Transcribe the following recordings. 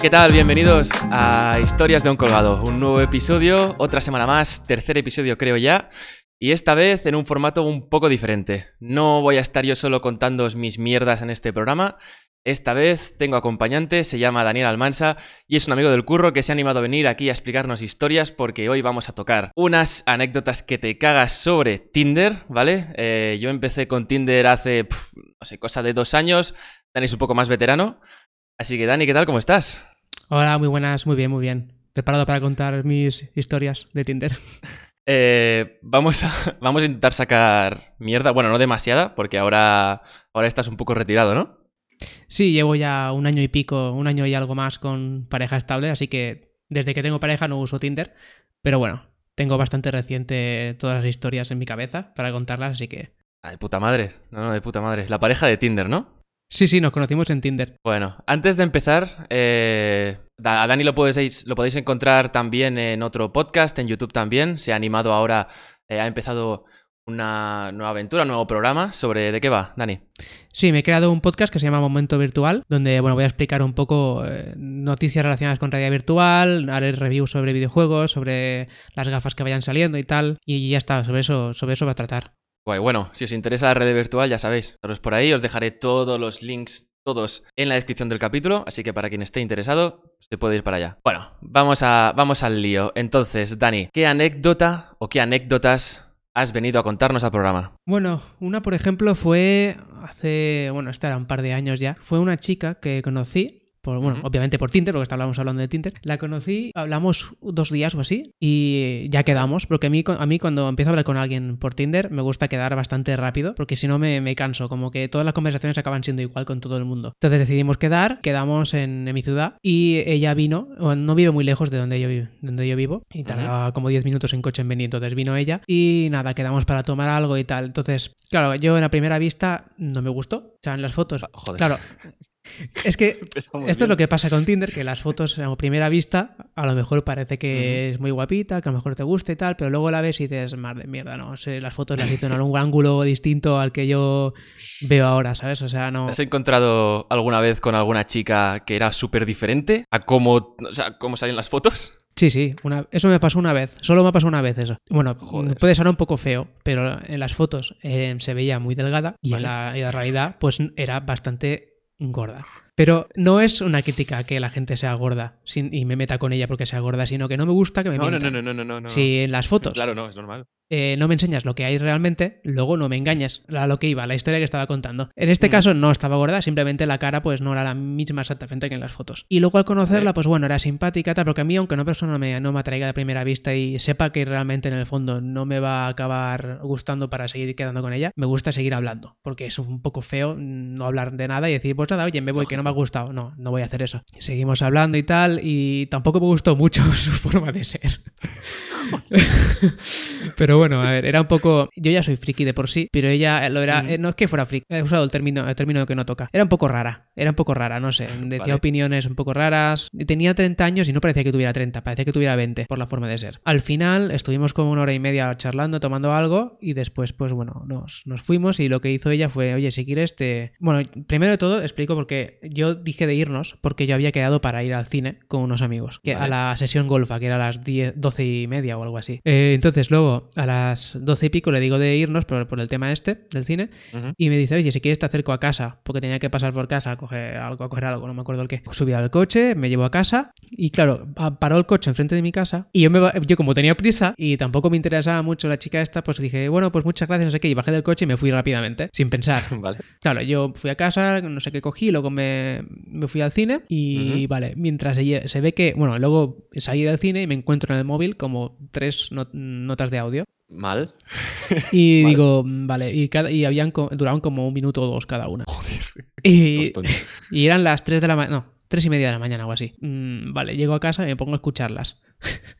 ¿Qué tal? Bienvenidos a Historias de un Colgado. Un nuevo episodio, otra semana más, tercer episodio creo ya. Y esta vez en un formato un poco diferente. No voy a estar yo solo contando mis mierdas en este programa. Esta vez tengo acompañante, se llama Daniel Almansa y es un amigo del curro que se ha animado a venir aquí a explicarnos historias porque hoy vamos a tocar unas anécdotas que te cagas sobre Tinder, ¿vale? Eh, yo empecé con Tinder hace, no sé, cosa de dos años. Dani es un poco más veterano. Así que Dani, ¿qué tal? ¿Cómo estás? Hola, muy buenas, muy bien, muy bien. Preparado para contar mis historias de Tinder. Eh, vamos, a, vamos a intentar sacar mierda. Bueno, no demasiada, porque ahora, ahora estás un poco retirado, ¿no? Sí, llevo ya un año y pico, un año y algo más con pareja estable, así que desde que tengo pareja no uso Tinder. Pero bueno, tengo bastante reciente todas las historias en mi cabeza para contarlas, así que... Ah, de puta madre. No, no, de puta madre. La pareja de Tinder, ¿no? Sí, sí, nos conocimos en Tinder. Bueno, antes de empezar, eh, a Dani lo podéis, lo podéis encontrar también en otro podcast, en YouTube también. Se ha animado ahora, eh, ha empezado una nueva aventura, un nuevo programa. ¿Sobre de qué va, Dani? Sí, me he creado un podcast que se llama Momento Virtual, donde bueno, voy a explicar un poco eh, noticias relacionadas con realidad virtual, haré reviews sobre videojuegos, sobre las gafas que vayan saliendo y tal. Y ya está, sobre eso, sobre eso va a tratar. Guay, bueno, si os interesa la red virtual, ya sabéis, es por ahí, os dejaré todos los links, todos en la descripción del capítulo, así que para quien esté interesado, se puede ir para allá. Bueno, vamos, a, vamos al lío. Entonces, Dani, ¿qué anécdota o qué anécdotas has venido a contarnos al programa? Bueno, una por ejemplo fue hace, bueno, esta era un par de años ya, fue una chica que conocí por, bueno, obviamente por Tinder, porque estábamos hablando de Tinder. La conocí, hablamos dos días o así y ya quedamos, porque a mí, a mí cuando empiezo a hablar con alguien por Tinder me gusta quedar bastante rápido, porque si no me, me canso, como que todas las conversaciones acaban siendo igual con todo el mundo. Entonces decidimos quedar, quedamos en, mi ciudad y ella vino, no vive muy lejos de donde yo, donde yo vivo, y tardaba como 10 minutos en coche en venir, entonces vino ella y nada, quedamos para tomar algo y tal. Entonces, claro, yo en la primera vista no me gustó, o sea, en las fotos, Joder. claro, es que esto es lo que pasa con Tinder, que las fotos a primera vista a lo mejor parece que es muy guapita, que a lo mejor te gusta y tal, pero luego la ves y dices, madre mierda, no, sé, las fotos las hizo en algún ángulo distinto al que yo veo ahora, ¿sabes? O sea, no... ¿Has encontrado alguna vez con alguna chica que era súper diferente a cómo, o sea, cómo salen las fotos? Sí, sí, una, eso me pasó una vez, solo me pasó una vez eso. Bueno, Joder. puede sonar un poco feo, pero en las fotos eh, se veía muy delgada y, Vale. en la, y la realidad pues era bastante gorda. Pero no es una crítica que la gente sea gorda sin- y me meta con ella porque sea gorda, sino que no me gusta que me No, no, mientan. no, no, no, no, no. Si en las fotos Claro, no, es normal. Eh, no me enseñas lo que hay realmente, luego no me engañes a lo que iba, la historia que estaba contando. En este Mm. caso no estaba gorda, simplemente la cara pues no era la misma exactamente que en las fotos. Y luego al conocerla, pues bueno, era simpática, tal, porque a mí, aunque una persona no me, no me atraiga de primera vista y sepa que realmente en el fondo no me va a acabar gustando para seguir quedando con ella, me gusta seguir hablando, porque es un poco feo no hablar de nada y decir, pues nada, oye, me voy, que no me ha gustado. No, no voy a hacer eso. Seguimos hablando y tal, y tampoco me gustó mucho su forma de ser. pero bueno, a ver, era un poco. Yo ya soy friki de por sí, pero ella lo era. Mm. eh, No es que fuera friki, he usado el término, el término que no toca. Era un poco rara, era un poco rara, no sé. Decía Vale. opiniones un poco raras. Tenía 30 años y no parecía que tuviera 30, parecía que tuviera 20 por la forma de ser. Al final estuvimos como una hora y media charlando, tomando algo y después, pues bueno, nos, nos fuimos y lo que hizo ella fue, oye, si quieres te... Bueno, primero de todo explico porque yo dije de irnos porque yo había quedado para ir al cine con unos amigos, que Vale. a la sesión golfa, que era a las 10, 12 y media o algo así. Eh, entonces luego a las 12 y pico le digo de irnos por, por el tema este del cine y me dice, oye, si quieres te acerco a casa, porque tenía que pasar por casa a coger algo, a coger algo, no me acuerdo el qué. Subí al coche, me llevó a casa y claro, paró el coche enfrente de mi casa y yo, me, yo como tenía prisa y tampoco me interesaba mucho la chica esta, pues dije, bueno, pues muchas gracias, no sé qué, y bajé del coche y me fui rápidamente, sin pensar. Vale. Claro, yo fui a casa, no sé qué cogí, luego me, me fui al cine y vale, mientras ella- se ve que, bueno, luego salí del cine y me encuentro en el móvil como tres not- notas de audio Mal. y Vale. digo, vale, y, cada, y habían co- duraban como un minuto o dos cada una. Y, Tostón. y eran las 3 de la mañana, no, 3 y media de la mañana o así. Mm, vale, llego a casa y me pongo a escucharlas.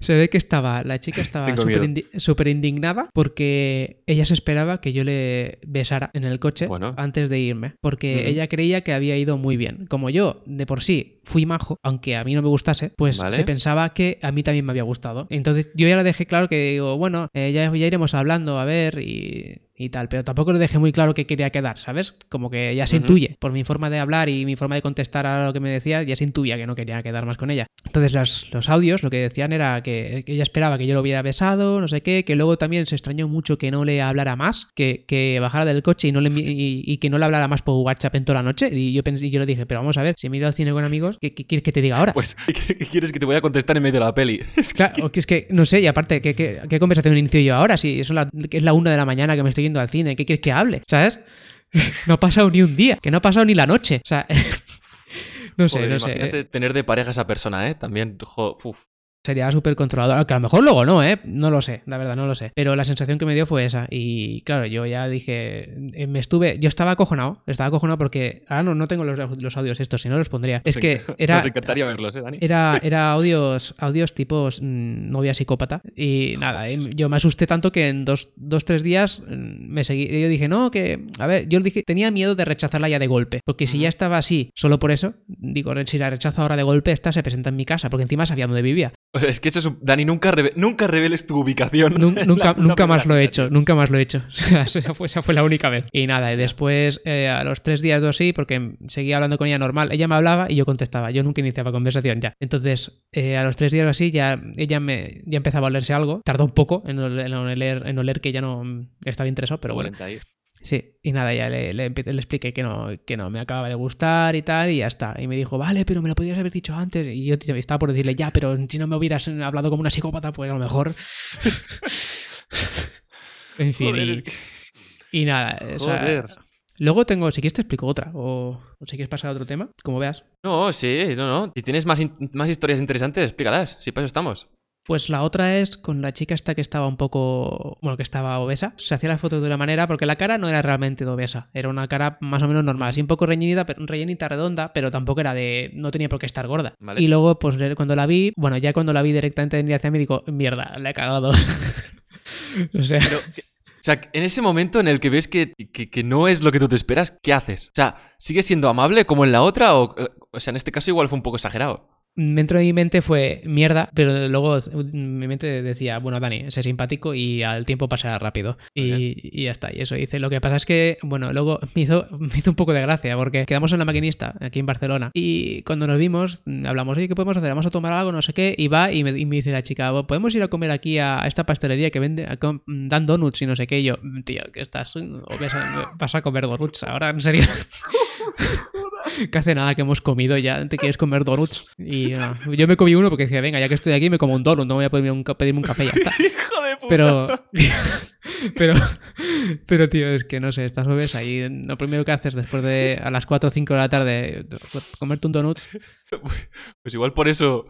Se ve que estaba, la chica estaba súper indi- indignada porque ella se esperaba que yo le besara en el coche Bueno. antes de irme, porque ella creía que había ido muy bien. Como yo, de por sí, fui majo, aunque a mí no me gustase, pues Vale. se pensaba que a mí también me había gustado. Entonces yo ya le dejé claro que digo, bueno, eh, ya, ya iremos hablando a ver y, y tal, pero tampoco le dejé muy claro que quería quedar, ¿sabes? Como que ya se intuye, por mi forma de hablar y mi forma de contestar a lo que me decía, ya se intuía que no quería quedar más con ella. Entonces los, los audios lo que decían era que, ella esperaba que yo lo hubiera besado, no sé qué, que luego también se extrañó mucho que no le hablara más, que, que bajara del coche y, no le, y, que no le hablara más por WhatsApp en toda la noche. Y yo, pensé, y yo le dije, pero vamos a ver, si me he ido al cine con amigos, ¿qué, quieres que te diga ahora? Pues, ¿qué, quieres que te voy a contestar en medio de la peli? claro, que es que, no sé, y aparte, ¿qué, qué, conversación inicio yo ahora? Si eso es la una de la mañana que me estoy yendo al cine, ¿qué quieres que hable? ¿Sabes? No ha pasado ni un día, que no ha pasado ni la noche. O sea, no sé, no sé. Imagínate tener de pareja a esa persona, ¿eh? También, uf sería súper controlador. Que a lo mejor luego no, ¿eh? No lo sé, la verdad, no lo sé. Pero la sensación que me dio fue esa. Y claro, yo ya dije, eh, me estuve, yo estaba acojonado, estaba acojonado porque, ahora no, no tengo los, los audios estos, si no los pondría. Es que era... Nos encantaría verlos, ¿eh, Dani? Era, era audios, audios tipos mm, novia psicópata. Y nada, eh, yo me asusté tanto que en dos, dos, tres días mm, me seguí. Yo dije, no, que, a ver, yo dije, tenía miedo de rechazarla ya de golpe. Porque si ya estaba así, solo por eso, digo, si la rechazo ahora de golpe, esta se presenta en mi casa, porque encima sabía dónde vivía. Es que eso es un... Dani, nunca, nunca reveles tu ubicación. nunca, nunca más lo he hecho, nunca más lo he hecho. esa, fue, esa fue la única vez. Y nada, y después, eh, a los tres días o así, porque seguía hablando con ella normal, ella me hablaba y yo contestaba. Yo nunca iniciaba conversación ya. Entonces, eh, a los tres días o así, ya ella me, ya empezaba a olerse algo. Tardó un poco en oler, en oler que ya no estaba interesado, pero bueno. Sí, y nada, ya le, le, le, expliqué que no, que no me acababa de gustar y tal, y ya está. Y me dijo, vale, pero me lo podrías haber dicho antes. Y yo estaba por decirle, ya, pero si no me hubieras hablado como una psicópata, pues a lo mejor. en fin, y, nada. luego tengo, si quieres te explico otra, o, o, si quieres pasar a otro tema, como veas. No, sí, no, no. Si tienes más, más historias interesantes, explícalas, si para eso estamos. Pues la otra es con la chica esta que estaba un poco, bueno, que estaba obesa. Se hacía la foto de una manera porque la cara no era realmente de obesa, era una cara más o menos normal, así un poco rellenita, rellenita redonda, pero tampoco era de, no tenía por qué estar gorda. Y luego, pues cuando la vi, bueno, ya cuando la vi directamente venir hacia mí, digo, mierda, la he cagado. o sea... o sea, en ese momento en el que ves que, que, no es lo que tú te esperas, ¿qué haces? O sea, ¿sigues siendo amable como en la otra? O, o sea, en este caso igual fue un poco exagerado dentro de mi mente fue mierda, pero luego mi mente decía, bueno, Dani, sé simpático y al tiempo pasará rápido. Y, ya está, y eso hice. Lo que pasa es que, bueno, luego me hizo, me hizo un poco de gracia porque quedamos en la maquinista aquí en Barcelona y cuando nos vimos hablamos, oye, ¿qué podemos hacer? Vamos a tomar algo, no sé qué, y va y me, dice la chica, ¿podemos ir a comer aquí a esta pastelería que vende, dan donuts y no sé qué? Y yo, tío, que estás, vas a comer donuts ahora, en serio. que hace nada que hemos comido ya, te quieres comer donuts. Y yo me comí uno porque decía, venga, ya que estoy aquí me como un donut, no voy a pedirme un, pedirme café ya está. Puta. Pero, pero, pero, tío, es que no sé, estás obesa y lo primero que haces después de a las 4 o 5 de la tarde comerte un donut. Pues igual por eso.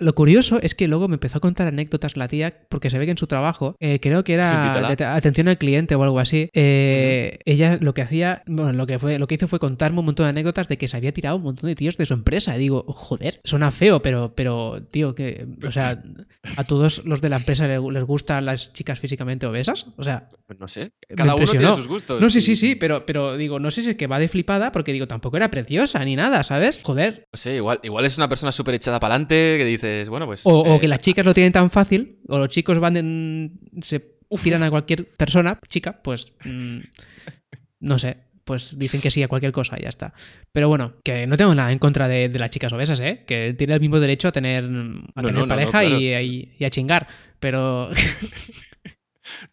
Lo, curioso es que luego me empezó a contar anécdotas la tía, porque se ve que en su trabajo, eh, creo que era atención al cliente o algo así. Eh, ella lo que hacía, bueno, lo que fue, lo que hizo fue contarme un montón de anécdotas de que se había tirado un montón de tíos de su empresa. Y digo, joder, suena feo, pero, pero, tío, que, o sea, a todos los de la empresa les, gustan las chicas físicamente obesas. O sea, pues no sé, cada uno tiene sus gustos. No, sí, sí, sí, pero, pero digo, no sé si es que va de flipada, porque digo, tampoco era preciosa ni nada, ¿sabes? Joder. No sé, igual, igual es una persona súper echada para adelante que dices, bueno, pues. O, eh, que las chicas lo tienen tan fácil, o los chicos van en, se tiran a cualquier persona, chica, pues. Mm, no sé pues dicen que sí a cualquier cosa y ya está. Pero bueno, que no tengo nada en contra de, las chicas obesas, ¿eh? Que tiene el mismo derecho a tener, a tener pareja y, a chingar, pero...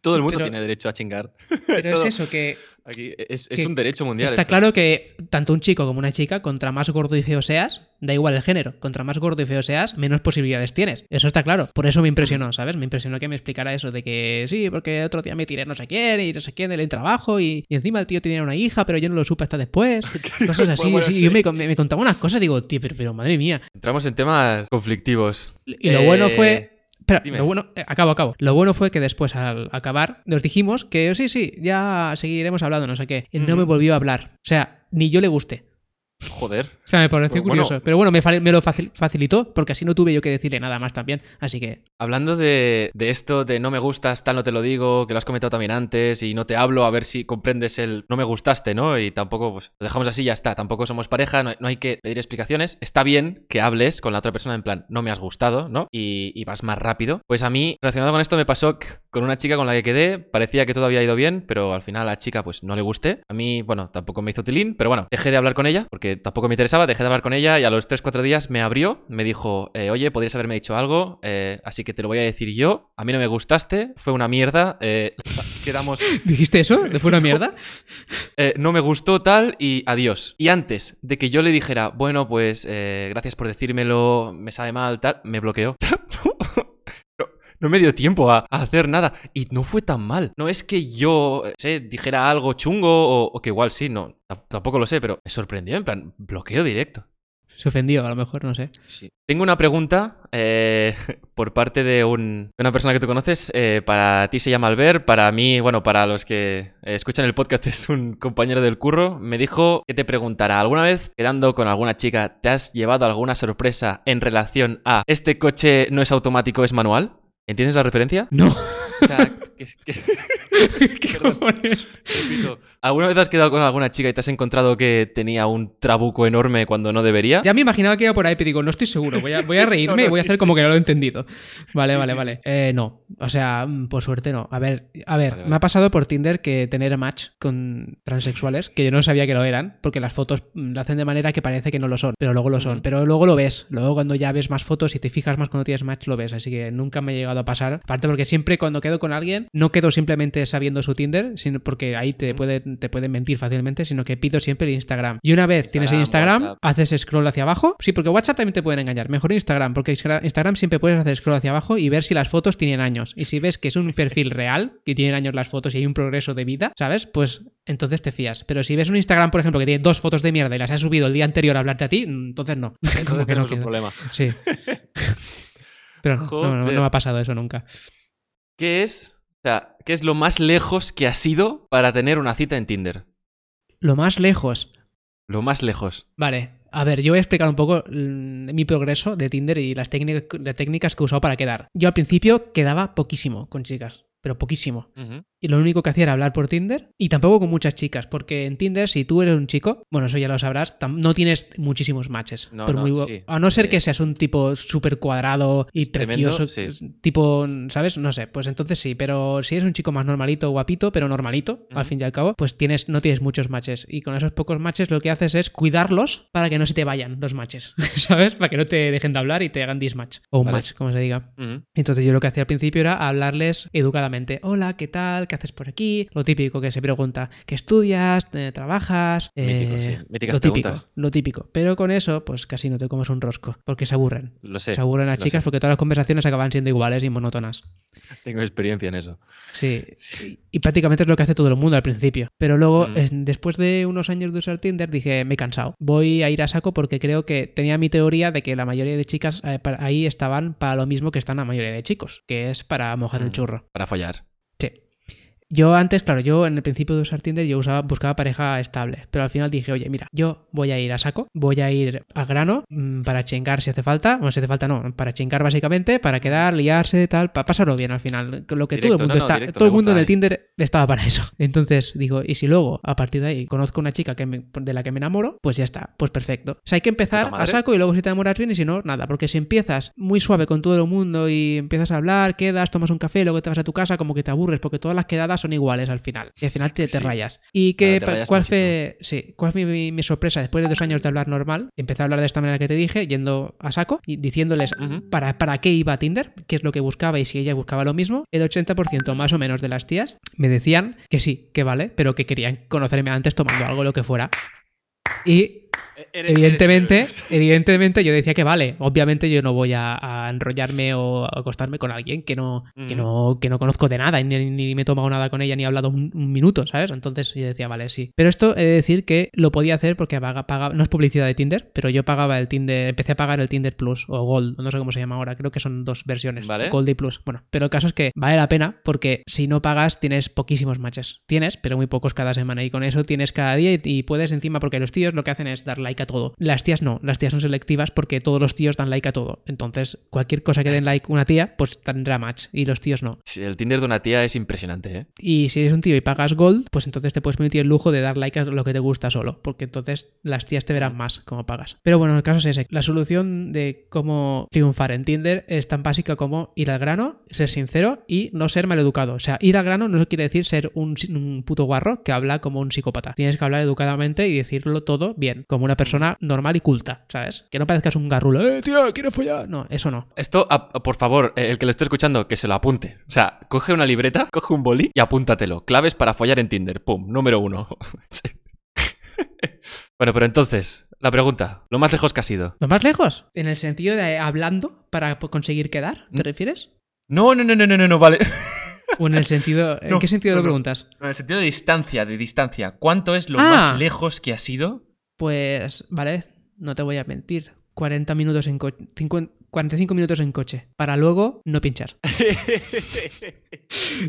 Todo el mundo tiene derecho a chingar. Pero es eso, que Aquí es, un derecho mundial. Está claro que tanto un chico como una chica, contra más gordo y feo seas, da igual el género, contra más gordo y feo seas, menos posibilidades tienes. Eso está claro. Por eso me impresionó, ¿sabes? Me impresionó que me explicara eso de que sí, porque otro día me tiré no sé quién y no sé quién del trabajo y, encima el tío tenía una hija, pero yo no lo supe hasta después. Cosas así. sí, Yo me, contaba unas cosas, digo, tío, pero, madre mía. Entramos en temas conflictivos. Y lo bueno fue lo bueno, eh, acabo, acabo. Lo bueno fue que después al acabar nos dijimos que sí, sí, ya seguiremos hablando, no sé qué. Y no me volvió a hablar. O sea, ni yo le gusté. Joder. O sea, me pareció Bueno, curioso. Pero bueno, me, me lo facil- facilitó porque así no tuve yo que decirle nada más también. Así que Hablando de, de esto de no me gustas, tal no te lo digo, que lo has comentado también antes y no te hablo, a ver si comprendes el no me gustaste, ¿no? Y tampoco, pues, lo dejamos así y ya está. Tampoco somos pareja, no hay, no hay que pedir explicaciones. Está bien que hables con la otra persona en plan, no me has gustado, ¿no? Y, y vas más rápido. Pues a mí, relacionado con esto, me pasó con una chica con la que quedé, parecía que todo había ido bien, pero al final a la chica, pues, no le gusté. A mí, bueno, tampoco me hizo tilín, pero bueno, dejé de hablar con ella, porque tampoco me interesaba, dejé de hablar con ella y a los 3-4 días me abrió, me dijo, eh, oye, podrías haberme dicho algo, eh, así que te lo voy a decir yo. A mí no me gustaste, fue una mierda, eh, quedamos, ¿dijiste eso? ¿De fue una mierda? eh, no me gustó tal y adiós. Y antes de que yo le dijera, bueno, pues eh, gracias por decírmelo, me sabe mal, tal, me bloqueó. No, me dio tiempo a, a hacer nada. Y no fue tan mal. No es que yo, eh, sé, dijera algo chungo o, o que igual sí, no. Tampoco lo sé, pero me sorprendió, en plan, bloqueo directo. Se ofendió, a lo mejor, no sé. Sí. Tengo una pregunta eh, por parte de, un- de una persona que tú conoces. Eh, para ti se llama Albert, para mí, bueno, para los que eh, escuchan el podcast es un compañero del curro. Me dijo que te preguntara, ¿alguna vez quedando con alguna chica te has llevado alguna sorpresa en relación a este coche no es automático, es manual? ¿Entiendes la referencia? No. O sea, que- que- ¿alguna vez has quedado con alguna chica y te has encontrado que tenía un trabuco enorme cuando no debería? Ya me imaginaba que iba por ahí, pero digo, no estoy seguro. Voy a, voy a reírme No, no, y voy a hacer sí. como que no lo he entendido. Vale, Sí, vale, vale. Eh, no. O sea, mm, por suerte no. A ver, a ver, Vale, vale. me ha pasado por Tinder que tener match con transexuales, que yo no sabía que lo eran, porque las fotos mm, lo hacen de manera que parece que no lo son, pero luego lo son. Pero luego lo ves. Luego cuando ya ves más fotos y te fijas más cuando tienes match, lo ves. Así que nunca me ha llegado a pasar. Aparte porque siempre cuando quedo con alguien, no quedo simplemente sabiendo su Tinder, sino porque ahí te, puede, te pueden mentir fácilmente, sino que pido siempre el Instagram. Y una vez tienes el Instagram, WhatsApp. haces scroll hacia abajo. Sí, porque WhatsApp también te pueden engañar. Mejor Instagram, porque Instagram siempre puedes hacer scroll hacia abajo y ver si las fotos tienen años. Y si ves que es un perfil real, que tienen años las fotos y hay un progreso de vida, ¿sabes? Pues entonces te fías. Pero si ves un Instagram, por ejemplo, que tiene dos fotos de mierda y las has subido el día anterior a hablarte a ti, mm, entonces no. Como que no tenemos un problema. Sí. Pero no, no, no, no Joder. me ha pasado eso nunca. ¿Qué es, o sea, qué es lo más lejos que has ido para tener una cita en Tinder? Lo más lejos. Lo más lejos. Vale, a ver, yo voy a explicar un poco mm, mi progreso de Tinder y las, técnicas- las técnicas que he usado para quedar. Yo al principio quedaba poquísimo con chicas, pero poquísimo. Y lo único que hacía era hablar por Tinder y tampoco con muchas chicas, porque en Tinder, si tú eres un chico, bueno, eso ya lo sabrás, no tienes muchísimos matches. No, por no, muy gu- sí. A no ser que seas un tipo súper cuadrado y es tremendo, precioso, sí. tipo, ¿sabes? No sé, pues entonces sí, pero si eres un chico más normalito, guapito, pero normalito, al fin y al cabo, pues tienes, no tienes muchos matches. Y con esos pocos matches lo que haces es cuidarlos para que no se te vayan los matches, ¿sabes? Para que no te dejen de hablar y te hagan dismatch. O un Vale. match, como se diga. Entonces yo lo que hacía al principio era hablarles educadamente. Hola, ¿qué tal? ¿Qué haces por aquí? Lo típico que se pregunta. ¿Qué estudias? ¿Eh, ¿Trabajas? Mítico, Eh, sí. Míticas lo típico, preguntas. lo típico. Pero con eso, pues casi no te comes un rosco. Porque se aburren. Lo sé. se aburren a lo chicas sé. porque todas las conversaciones acaban siendo iguales y monótonas. Tengo experiencia en eso. Sí. Y prácticamente es lo que hace todo el mundo al principio. Pero luego, Mm. es- después de unos años de usar Tinder, dije, me he cansado. Voy a ir a saco porque creo que tenía mi teoría de que la mayoría de chicas eh, ahí estaban para lo mismo que están la mayoría de chicos, que es para mojar el Mm. churro. Para follar. Sí. Yo antes, claro, yo en el principio de usar Tinder yo usaba, buscaba pareja estable, pero al final dije, oye, mira, yo voy a ir a saco, voy a ir a grano mm, para chingar si hace falta, bueno, si hace falta no, para chingar básicamente, para quedar, liarse, tal, para pasarlo bien al final, lo que todo el mundo no, no, está, directo, todo el mundo en el ahí. Tinder estaba para eso. Entonces digo, y si luego a partir de ahí conozco una chica que me- de la que me enamoro, pues ya está, pues perfecto. O sea, hay que empezar a saco y luego si te enamoras bien y si no, nada, porque si empiezas muy suave con todo el mundo y empiezas a hablar, quedas, tomas un café, luego te vas a tu casa, como que te aburres, porque todas las quedadas son iguales al final. Y al final te, te Sí. rayas. ¿Y qué, Claro, te rayas cuál fue, sí, cuál fue mi, mi sorpresa? Después de dos años de hablar normal, empecé a hablar de esta manera que te dije, yendo a saco y diciéndoles Ujú. para, para qué iba a Tinder, qué es lo que buscaba y si ella buscaba lo mismo. El 80% más o menos de las tías me decían que sí, que vale, pero que querían conocerme antes tomando algo, lo que fuera. Y Evidentemente, evidentemente yo decía que vale. Obviamente yo no voy a, a enrollarme o a acostarme con alguien que no, que no, que no conozco de nada, y ni, ni me he tomado nada con ella, ni he hablado un, un minuto, ¿sabes? Entonces yo decía, vale, sí. Pero esto he de decir que lo podía hacer porque paga, paga- no es publicidad de Tinder, pero yo pagaba el Tinder, empecé a pagar el Tinder Plus o Gold, no sé cómo se llama ahora, creo que son dos versiones, Vale. Gold y Plus. Bueno, pero el caso es que vale la pena porque si no pagas tienes poquísimos matches. Tienes, pero muy pocos cada semana y con eso tienes cada día y, y puedes encima, porque los tíos lo que hacen es dar like a todo. Las tías no, las tías son selectivas porque todos los tíos dan like a todo. Entonces, cualquier cosa que den like una tía, pues tendrá match y los tíos no. Sí, el Tinder de una tía es impresionante, ¿eh? Y si eres un tío y pagas gold, pues entonces te puedes permitir el lujo de dar like a lo que te gusta solo, porque entonces las tías te verán más como pagas. Pero bueno, el caso es ese. La solución de cómo triunfar en Tinder es tan básica como ir al grano, ser sincero y no ser maleducado. O sea, ir al grano no quiere decir ser un, un puto guarro que habla como un psicópata. Tienes que hablar educadamente y decirlo todo bien, como una persona normal y culta, ¿sabes? Que no parezcas un garrulo, eh, tío, quiero follar. No, eso no. Esto, a- por favor, eh, el que lo esté escuchando, que se lo apunte. O sea, coge una libreta, coge un boli y apúntatelo. Claves para follar en Tinder. Pum, número uno. Sí. bueno, pero entonces, la pregunta, lo más lejos que ha sido. ¿Lo más lejos? En el sentido de hablando para conseguir quedar, ¿te Mm. refieres? No, no, no, no, no, no, no, vale. ¿O en el sentido... ¿En No, qué sentido no, lo no. preguntas? En el sentido de distancia, de distancia. ¿Cuánto es lo Ah. más lejos que ha sido? Pues, vale, no te voy a mentir. 40 minutos en coche. 45 minutos en coche. Para luego no pinchar.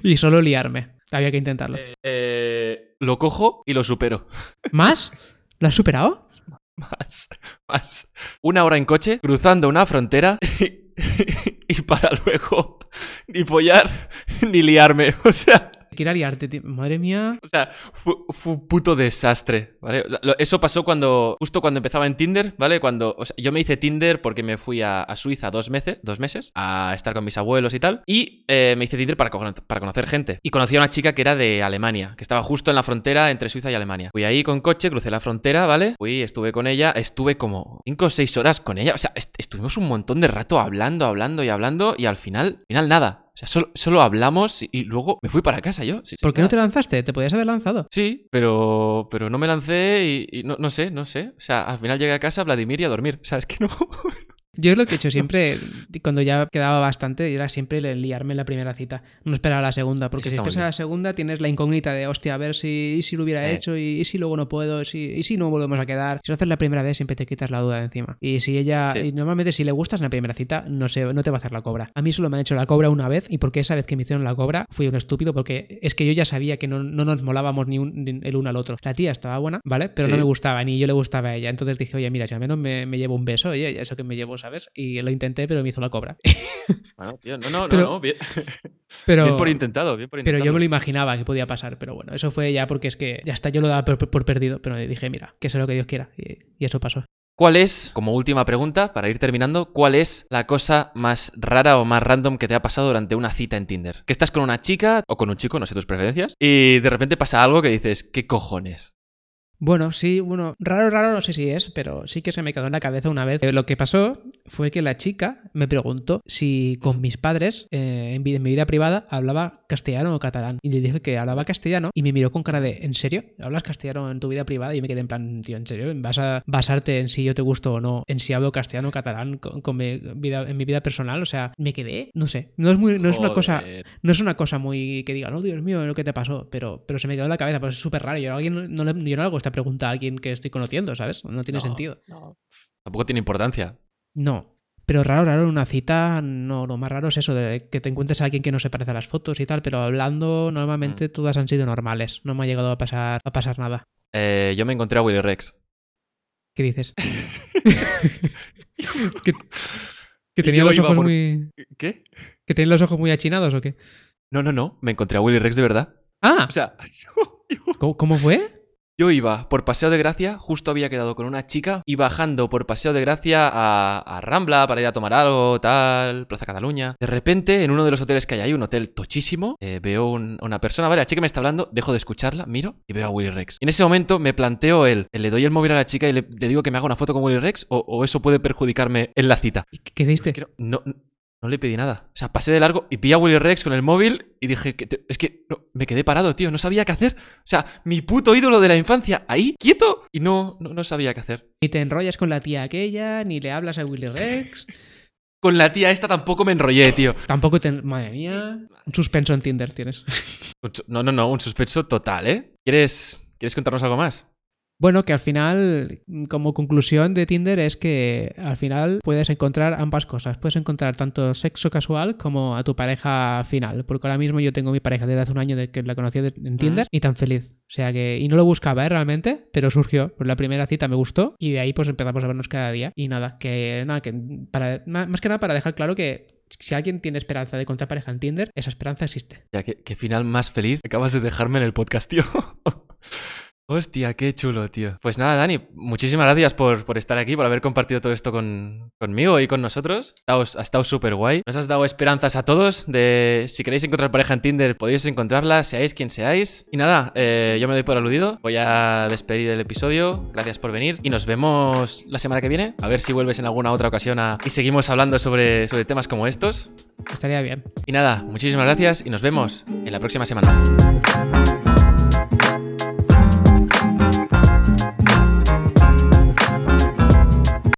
Y solo liarme. Había que intentarlo. Eh, lo cojo y lo supero. ¿Más? ¿Lo has superado? Más, más. Una hora en coche, cruzando una frontera y para luego ni follar ni liarme. O sea, Quiero liarte, tío. Madre mía. o sea fue, un puto desastre, ¿vale? Eso pasó cuando, justo cuando empezaba en Tinder, ¿vale? Cuando, o sea, yo me hice Tinder porque me fui a, Suiza dos meses, dos meses a estar con mis abuelos y tal. Y eh, me hice Tinder para, para conocer gente. Y conocí a una chica que era de Alemania, que estaba justo en la frontera entre Suiza y Alemania. Fui ahí con coche, crucé la frontera, ¿vale? Fui, estuve con ella, estuve como 5 o 6 horas con ella. O sea, est- estuvimos un montón de rato hablando, hablando y hablando. Y al final, al final nada. O sea, solo, solo hablamos y, y luego me fui para casa yo. Sí, ¿Por qué no te lanzaste? Te podías haber lanzado. Sí, pero, pero no me lancé y, y no, no sé, no sé. O sea, al final llegué a casa, Vladimir y a dormir. O sea, es que no. Yo es lo que he hecho siempre, cuando ya quedaba bastante, era siempre liarme en la primera cita. No esperar a la segunda, porque si esperas a la segunda tienes la incógnita de, hostia, a ver si, y si lo hubiera Eh. hecho, y, y si luego no puedo, si, y si no volvemos a quedar. Si lo haces la primera vez, siempre te quitas la duda de encima. Y si ella, Sí. y normalmente si le gustas en la primera cita, no, se, no te va a hacer la cobra. A mí solo me han hecho la cobra una vez, y porque esa vez que me hicieron la cobra fui un estúpido, porque es que yo ya sabía que no, no nos molábamos ni, un- ni el uno al otro. La tía estaba buena, ¿vale? Pero no Sí. me gustaba, ni yo le gustaba a ella. Entonces dije, oye, mira, si al menos me, me llevo un beso, oye, eso que me llevo, ¿sabes? Y lo intenté, pero me hizo la cobra. Bueno, tío, no, no, Pero- no, no. Bien, Pero, bien por intentado, bien por pero intentado. yo me lo imaginaba que podía pasar, pero bueno, eso fue ya porque es que ya está, yo lo daba por, por perdido, pero dije, mira, que sea lo que Dios quiera, y, y eso pasó. ¿Cuál es, como última pregunta, para ir terminando, cuál es la cosa más rara o más random que te ha pasado durante una cita en Tinder? Que estás con una chica o con un chico, no sé tus preferencias, y de repente pasa algo que dices, ¿qué cojones? Bueno, sí, bueno, raro, raro no sé si es, pero sí que se me quedó en la cabeza una vez. Eh, Lo que pasó fue que la chica me preguntó si con mis padres, eh, en, mi vida privada, hablaba castellano o catalán. Y le dije que hablaba castellano y me miró con cara de, ¿en serio? ¿Hablas castellano en tu vida privada? Y me quedé en plan, tío, ¿en serio? ¿Vas a basarte en si yo te gusto o no, en si hablo castellano o catalán con, con mi vida, en mi vida personal? O sea, me quedé, no sé, no es, muy, no es una cosa... No es una cosa muy que diga, no, Dios mío, lo que te pasó, pero, pero se me quedó en la cabeza, pues es súper raro. Yo, a alguien no, le- yo no hago esta pregunta a alguien que estoy conociendo, ¿sabes? No tiene No, sentido. no. Tampoco tiene importancia. No. Pero raro, raro, en una cita, no, lo más raro es eso, de que te encuentres a alguien que no se parece a las fotos y tal, pero hablando, Mm. normalmente todas han sido normales. No me ha llegado a pasar, a pasar nada. Eh, yo me encontré a Willy Rex. ¿Qué dices? que, tenía los ojos por- muy. ¿Qué? ¿Que tenía los ojos muy achinados o qué? No, no, no. Me encontré a Willy Rex de verdad. ¡Ah! O sea, yo, yo- ¿Cómo, cómo fue? Yo iba por Paseo de Gracia, justo había quedado con una chica, y bajando por Paseo de Gracia a, a Rambla para ir a tomar algo, tal, Plaza Cataluña. De repente, en uno de los hoteles que hay ahí, un hotel tochísimo, eh, veo un- una persona, vale, la chica me está hablando, dejo de escucharla, miro y veo a Willy Rex. Y en ese momento me planteo el, le doy el móvil a la chica y le, le digo que me haga una foto con Willy Rex, o, o eso puede perjudicarme en la cita. ¿Y ¿Qué, qué diste? Es que no, no, le pedí nada. O sea, pasé de largo y vi a Willy Rex con el móvil y dije que te- es que no, me quedé parado, tío. No sabía qué hacer. O sea, mi puto ídolo de la infancia ahí, quieto, y no, no, no sabía qué hacer. Ni te enrollas con la tía aquella, ni le hablas a Willy Rex. Con la tía esta tampoco me enrollé, tío. Tampoco te. Madre mía. Un suspenso en Tinder tienes. No, no, no, un suspenso total, ¿eh? ¿Quieres, ¿quieres contarnos algo más? Bueno, que al final, como conclusión de Tinder, es que al final puedes encontrar ambas cosas. Puedes encontrar tanto sexo casual como a tu pareja final. Porque ahora mismo yo tengo mi pareja desde hace un año de que la conocí en Tinder y tan feliz. O sea que, y no lo buscaba ¿eh? realmente, pero surgió. Por la primera cita me gustó y de ahí pues empezamos a vernos cada día. Y nada, que nada, que para, más que nada para dejar claro que si alguien tiene esperanza de encontrar pareja en Tinder, esa esperanza existe. Ya, qué, qué final más feliz acabas de dejarme en el podcast, tío. Hostia, qué chulo, tío. Pues nada, Dani, muchísimas gracias por, por estar aquí, por haber compartido todo esto con, conmigo y con nosotros. Ha estado súper guay. Nos has dado esperanzas a todos de si queréis encontrar pareja en Tinder, podéis encontrarla, seáis quien seáis. Y nada, eh, yo me doy por aludido. Voy a despedir el episodio. Gracias por venir y nos vemos la semana que viene. A ver si vuelves en alguna otra ocasión y seguimos hablando sobre, sobre temas como estos. Estaría bien. Y nada, muchísimas gracias y nos vemos en la próxima semana.